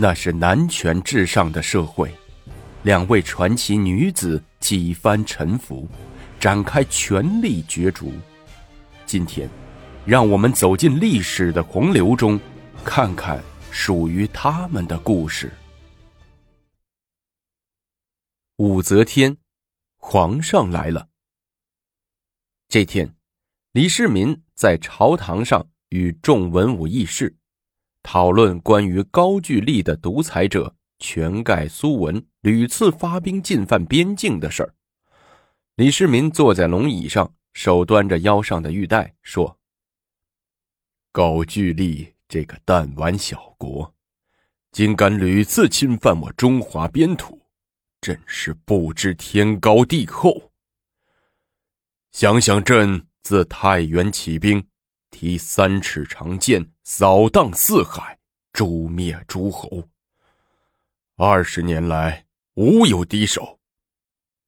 那是男权至上的社会，两位传奇女子几番沉浮，展开权力角逐。今天，让我们走进历史的洪流中，看看属于他们的故事。武则天，皇上来了。这天，李世民在朝堂上与众文武议事。讨论关于高句丽的独裁者全盖苏文屡次发兵进犯边境的事儿，李世民坐在龙椅上，手端着腰上的玉带，说：“高句丽这个弹丸小国，竟敢屡次侵犯我中华边土，真是不知天高地厚。想想朕自太原起兵。”提三尺长剑，扫荡四海，诛灭诸侯。二十年来无有敌手，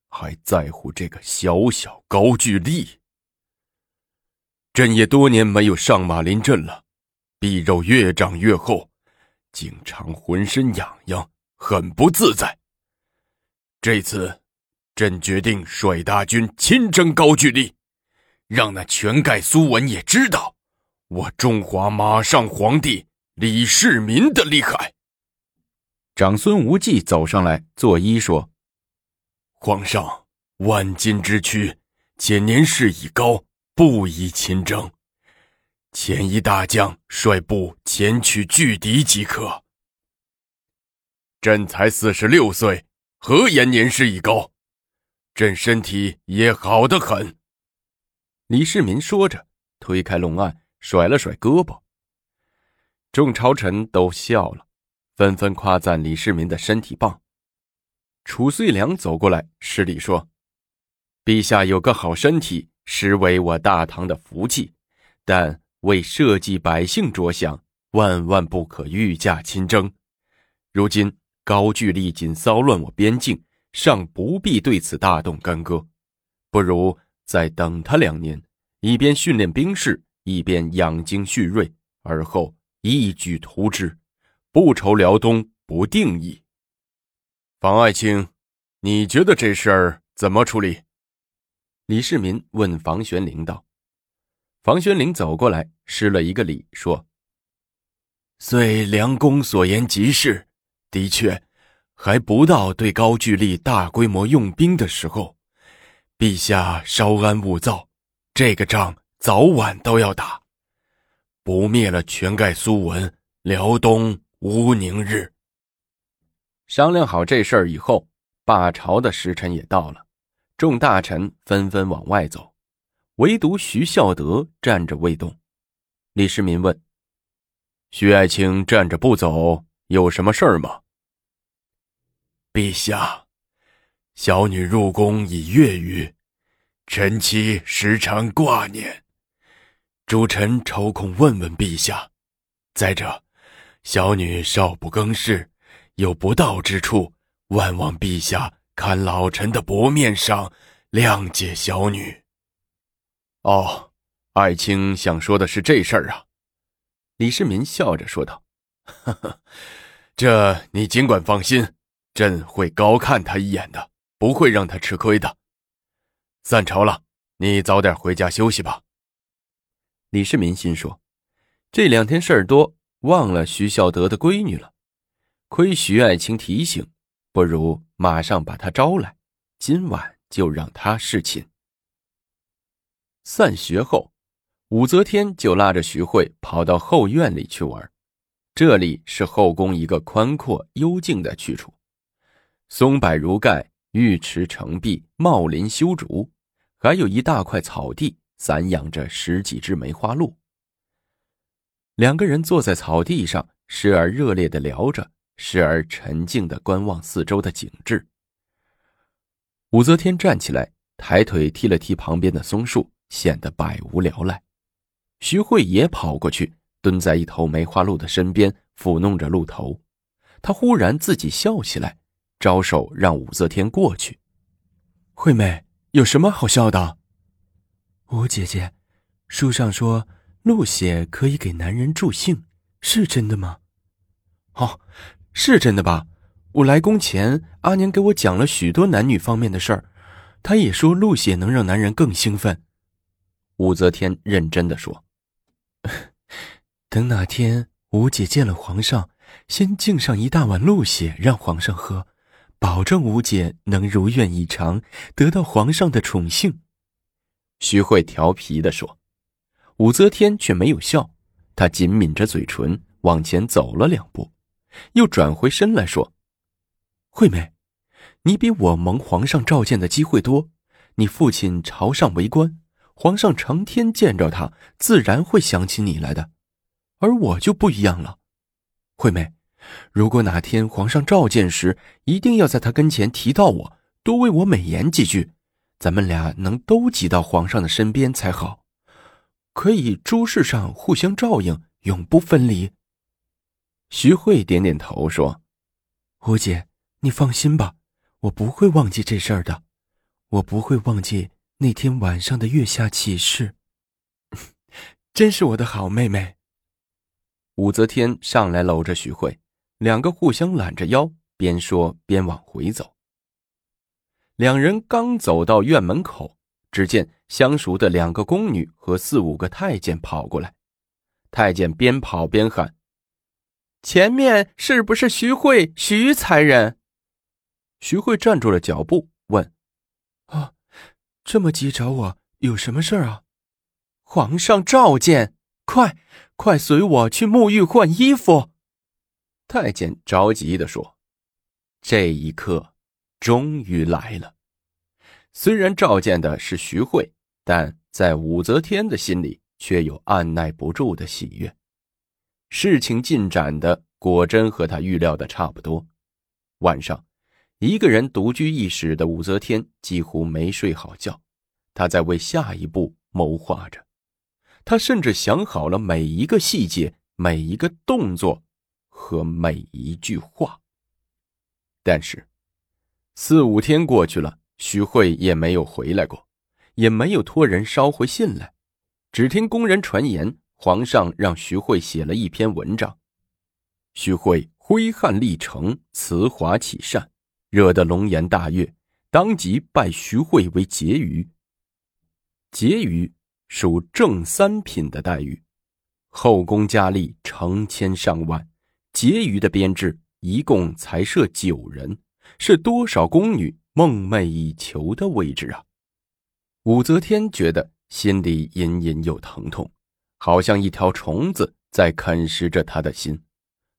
还在乎这个小小高句丽？朕也多年没有上马临阵了，臂肉越长越厚，经常浑身痒痒，很不自在。这次，朕决定率大军亲征高句丽。让那全盖苏文也知道，我中华马上皇帝李世民的厉害。长孙无忌走上来作揖说：“皇上，万金之躯，且年事已高，不宜亲征。遣一大将率部前去拒敌即可。朕才四十六岁，何言年事已高？朕身体也好得很。”李世民说着，推开龙案，甩了甩胳膊。众朝臣都笑了，纷纷夸赞李世民的身体棒。褚遂良走过来施礼说：“陛下有个好身体，实为我大唐的福气。但为社稷百姓着想，万万不可御驾亲征。如今高句丽仅骚乱我边境，尚不必对此大动干戈，不如。”再等他两年，一边训练兵士，一边养精蓄锐，而后一举图之，不愁辽东不定义。房爱卿，你觉得这事儿怎么处理？李世民问房玄龄道。房玄龄走过来，施了一个礼，说：“虽梁公所言极是，的确，还不到对高句丽大规模用兵的时候。”陛下稍安勿躁，这个仗早晚都要打，不灭了全盖苏文，辽东无宁日。商量好这事儿以后，罢朝的时辰也到了，众大臣纷纷往外走，唯独徐孝德站着未动。李世民问：“徐爱卿站着不走，有什么事儿吗？”陛下。小女入宫已月余，臣妻时常挂念，诸臣抽空问问陛下。再者，小女少不更事，有不到之处，万望陛下看老臣的薄面上，谅解小女。哦，爱卿想说的是这事儿啊？李世民笑着说道：“呵呵，这你尽管放心，朕会高看他一眼的。”不会让他吃亏的。散朝了，你早点回家休息吧。李世民心说：这两天事儿多，忘了徐孝德的闺女了。亏徐爱卿提醒，不如马上把他招来，今晚就让他侍寝。散学后，武则天就拉着徐慧跑到后院里去玩。这里是后宫一个宽阔幽静的去处，松柏如盖。玉池成壁，茂林修竹，还有一大块草地，散养着十几只梅花鹿。两个人坐在草地上，时而热烈的聊着，时而沉静的观望四周的景致。武则天站起来，抬腿踢了踢旁边的松树，显得百无聊赖。徐慧也跑过去，蹲在一头梅花鹿的身边，抚弄着鹿头。她忽然自己笑起来。招手让武则天过去。惠妹，有什么好笑的？吴姐姐，书上说鹿血可以给男人助兴，是真的吗？哦，是真的吧？我来宫前，阿娘给我讲了许多男女方面的事儿，她也说鹿血能让男人更兴奋。武则天认真的说：“ 等哪天吴姐见了皇上，先敬上一大碗鹿血让皇上喝，保证吴姐能如愿以偿，得到皇上的宠幸。”徐慧调皮的说。武则天却没有笑，她紧抿着嘴唇，往前走了两步，又转回身来说：“惠妹，你比我蒙皇上召见的机会多。你父亲朝上为官，皇上成天见着他，自然会想起你来的。而我就不一样了。惠妹，如果哪天皇上召见时，一定要在他跟前提到我，多为我美言几句，咱们俩能都挤到皇上的身边才好。”可以诸事上互相照应，永不分离。徐慧点点头说：“吴姐，你放心吧，我不会忘记这事儿的，我不会忘记那天晚上的月下启示。真是我的好妹妹。”武则天上来搂着徐慧，两个互相揽着腰，边说边往回走。两人刚走到院门口。只见相熟的两个宫女和四五个太监跑过来，太监边跑边喊：“前面是不是徐慧、徐才人？”徐慧站住了脚步，问：“啊，这么急找我，有什么事啊？”皇上召见，快快随我去沐浴换衣服。太监着急的说：“这一刻，终于来了。”虽然召见的是徐慧，但在武则天的心里却有按耐不住的喜悦。事情进展的果真和他预料的差不多。晚上，一个人独居一室的武则天几乎没睡好觉，她在为下一步谋划着。她甚至想好了每一个细节、每一个动作和每一句话。但是，四五天过去了。徐慧也没有回来过，也没有托人捎回信来，只听宫人传言，皇上让徐慧写了一篇文章。徐慧挥汗立成，辞华启善，惹得龙颜大悦，当即拜徐慧为婕妤。婕妤属正三品的待遇，后宫佳丽成千上万，婕妤的编制一共才设九人，是多少宫女？梦寐以求的位置啊！武则天觉得心里隐隐有疼痛，好像一条虫子在啃食着她的心。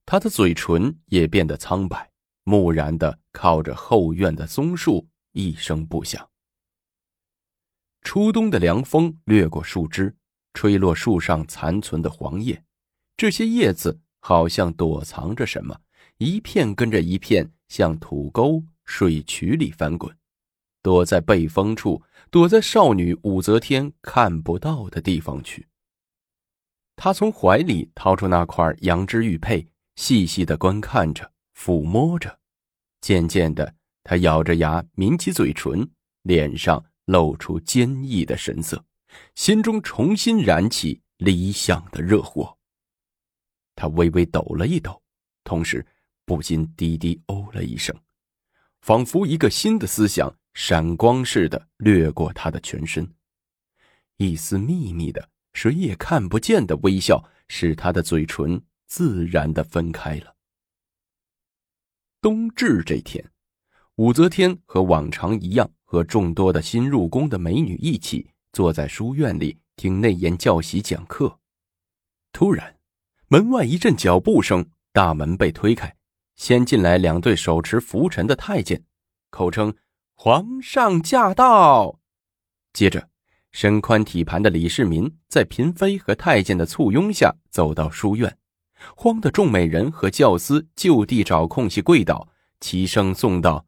她的嘴唇也变得苍白，木然的靠着后院的松树，一声不响。初冬的凉风掠过树枝，吹落树上残存的黄叶，这些叶子好像躲藏着什么，一片跟着一片，像土沟。水渠里翻滚，躲在背风处，躲在少女武则天看不到的地方去。他从怀里掏出那块羊脂玉佩，细细的观看着，抚摸着。渐渐的，他咬着牙，抿起嘴唇，脸上露出坚毅的神色，心中重新燃起理想的热火。他微微抖了一抖，同时不禁低低哦了一声。仿佛一个新的思想闪光似的掠过他的全身，一丝秘密的、谁也看不见的微笑使他的嘴唇自然的分开了。冬至这天，武则天和往常一样，和众多的新入宫的美女一起坐在书院里听内檐教习讲课。突然，门外一阵脚步声，大门被推开。先进来两对手持拂尘的太监，口称“皇上驾到”。接着，身宽体盘的李世民在嫔妃和太监的簇拥下走到书院，慌的众美人和教司就地找空隙跪倒，齐声颂道：“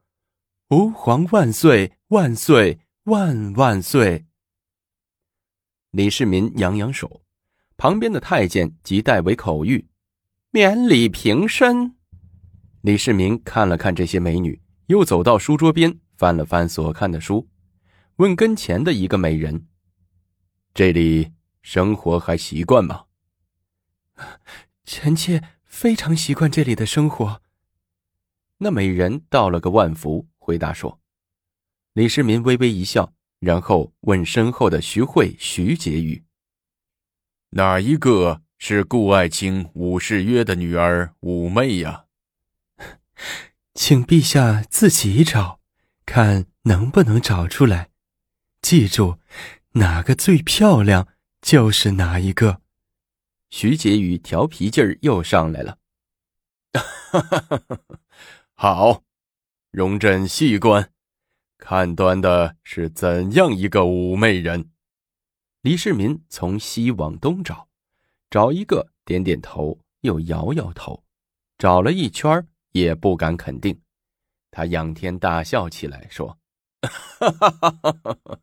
吾皇万岁万岁万万岁！”李世民扬扬手，旁边的太监即代为口谕：“免礼平身。”李世民看了看这些美女，又走到书桌边，翻了翻所看的书，问跟前的一个美人：“这里生活还习惯吗？” 臣妾非常习惯这里的生活。那美人道了个万福，回答说：“李世民微微一笑，然后问身后的徐惠、徐婕妤：‘哪一个是顾爱卿武士约的女儿武媚呀？’ 请陛下自己找，看能不能找出来。记住，哪个最漂亮就是哪一个。”徐婕妤调皮劲儿又上来了。哈哈哈！好，容朕细观，看端的是怎样一个妩媚人。李世民从西往东找，找一个点点头，又摇摇头，找了一圈也不敢肯定。他仰天大笑起来，说：“哈哈哈哈哈！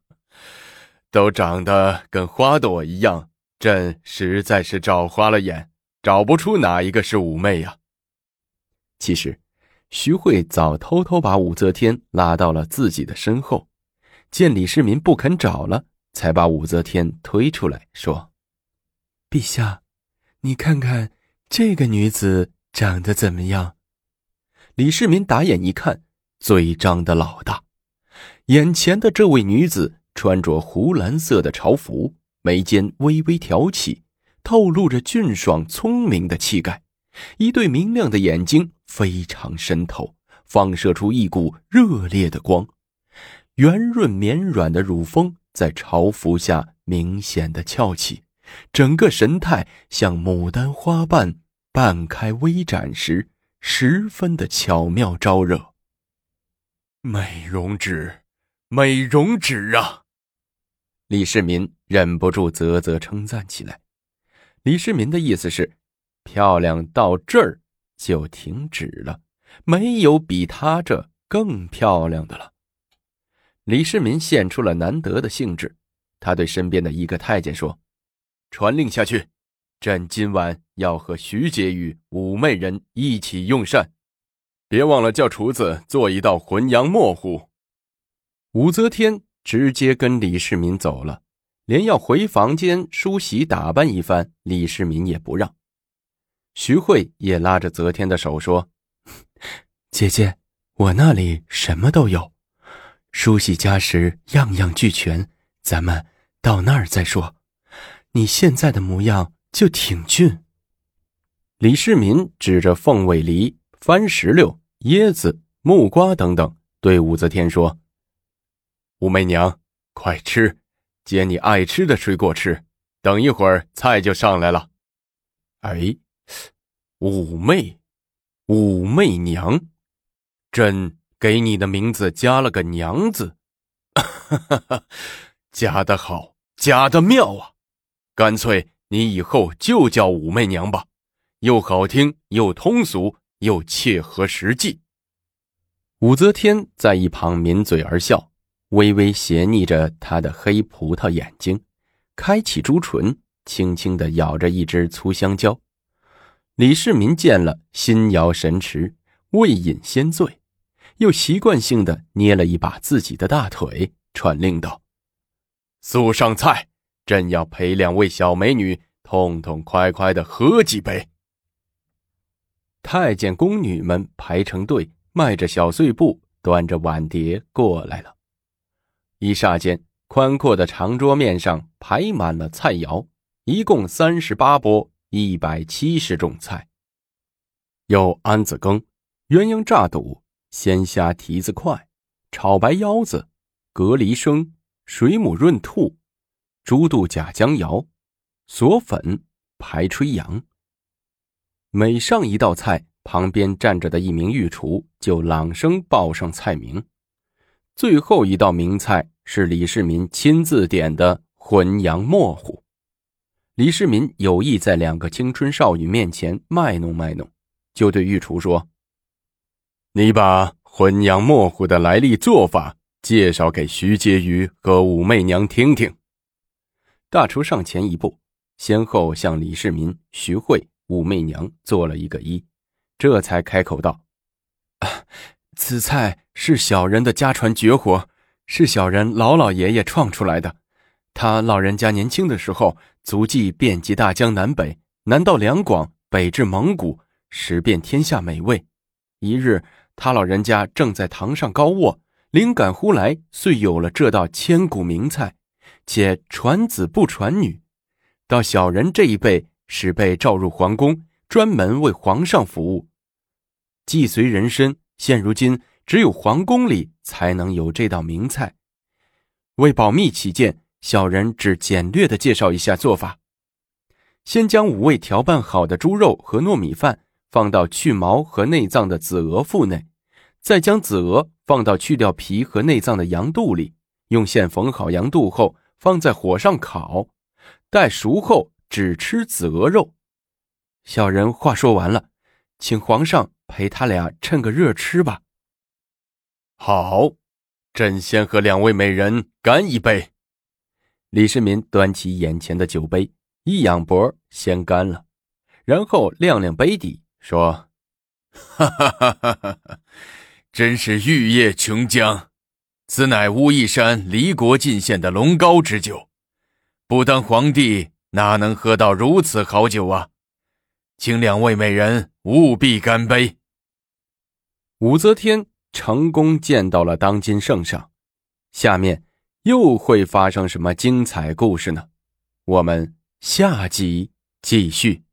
都长得跟花朵一样。”朕实在是找花了眼，找不出哪一个是妩媚呀。其实，徐慧早偷偷把武则天拉到了自己的身后，见李世民不肯找了，才把武则天推出来，说：“陛下，你看看这个女子长得怎么样？”李世民打眼一看，嘴张得老大，眼前的这位女子穿着湖蓝色的朝服。眉间微微挑起，透露着俊爽聪明的气概，一对明亮的眼睛非常深透，放射出一股热烈的光。圆润绵软的乳峰在朝服下明显的翘起，整个神态像牡丹花瓣半开微展时，十分的巧妙招惹。美容止，美容止啊！李世民忍不住啧啧称赞起来。李世民的意思是，漂亮到这儿就停止了，没有比她这更漂亮的了。李世民现出了难得的兴致，他对身边的一个太监说：“传令下去，朕今晚要和徐婕妤、武媚人一起用膳，别忘了叫厨子做一道浑羊墨糊。”武则天。直接跟李世民走了，连要回房间梳洗打扮一番，李世民也不让。徐慧也拉着则天的手说：“ 姐姐，我那里什么都有，梳洗家时样样俱全，咱们到那儿再说。你现在的模样就挺俊。”李世民指着凤尾梨、番石榴、椰子、木瓜等等，对武则天说。武媚娘，快吃，捡你爱吃的水果吃。等一会儿菜就上来了。哎，武媚，武媚娘，朕给你的名字加了个娘字，加的好，加的妙啊！干脆你以后就叫武媚娘吧，又好听，又通俗，又切合实际。武则天在一旁抿嘴而笑。微微斜睨着他的黑葡萄眼睛，开启朱唇，轻轻的咬着一只粗香蕉。李世民见了，心摇神驰，未饮先醉，又习惯性的捏了一把自己的大腿，传令道：“速上菜，朕要陪两位小美女痛痛快快的喝几杯。”太监宫女们排成队，迈着小碎步，端着碗碟过来了。一霎间，宽阔的长桌面上排满了菜肴，一共三十八钵，一百七十种菜。有安子羹、鸳鸯炸肚、鲜虾蹄子块、炒白腰子、蛤蜊生、水母润兔、猪肚假姜肴、锁粉、排吹羊。每上一道菜，旁边站着的一名御厨就朗声报上菜名。最后一道名菜是李世民亲自点的浑羊墨糊。李世民有意在两个青春少女面前卖弄卖弄，就对御厨说：“你把浑羊墨糊的来历做法介绍给徐婕妤和武媚娘听听。”大厨上前一步，先后向李世民、徐惠、武媚娘做了一个揖，这才开口道：“啊。”此菜是小人的家传绝活，是小人老老爷爷创出来的。他老人家年轻的时候，足迹遍及大江南北，南到两广，北至蒙古，食遍天下美味。一日，他老人家正在堂上高卧，灵感忽来，遂有了这道千古名菜，且传子不传女。到小人这一辈，是被召入皇宫，专门为皇上服务。既随人身，现如今只有皇宫里才能有这道名菜。为保密起见，小人只简略的介绍一下做法：先将五味调拌好的猪肉和糯米饭放到去毛和内脏的子鹅腹内，再将子鹅放到去掉皮和内脏的羊肚里，用线缝好羊肚后，放在火上烤，待熟后只吃子鹅肉。小人话说完了，请皇上陪他俩趁个热吃吧。好。朕先和两位美人干一杯。李世民端起眼前的酒杯，一仰脖，先干了，然后亮亮杯底，说：“哈哈哈哈哈哈！真是玉液琼浆，此乃乌衣山离国进献的龙膏之酒，不当皇帝哪能喝到如此好酒啊？请两位美人务必干杯。”武则天。成功见到了当今圣上，下面又会发生什么精彩故事呢？我们下集继续。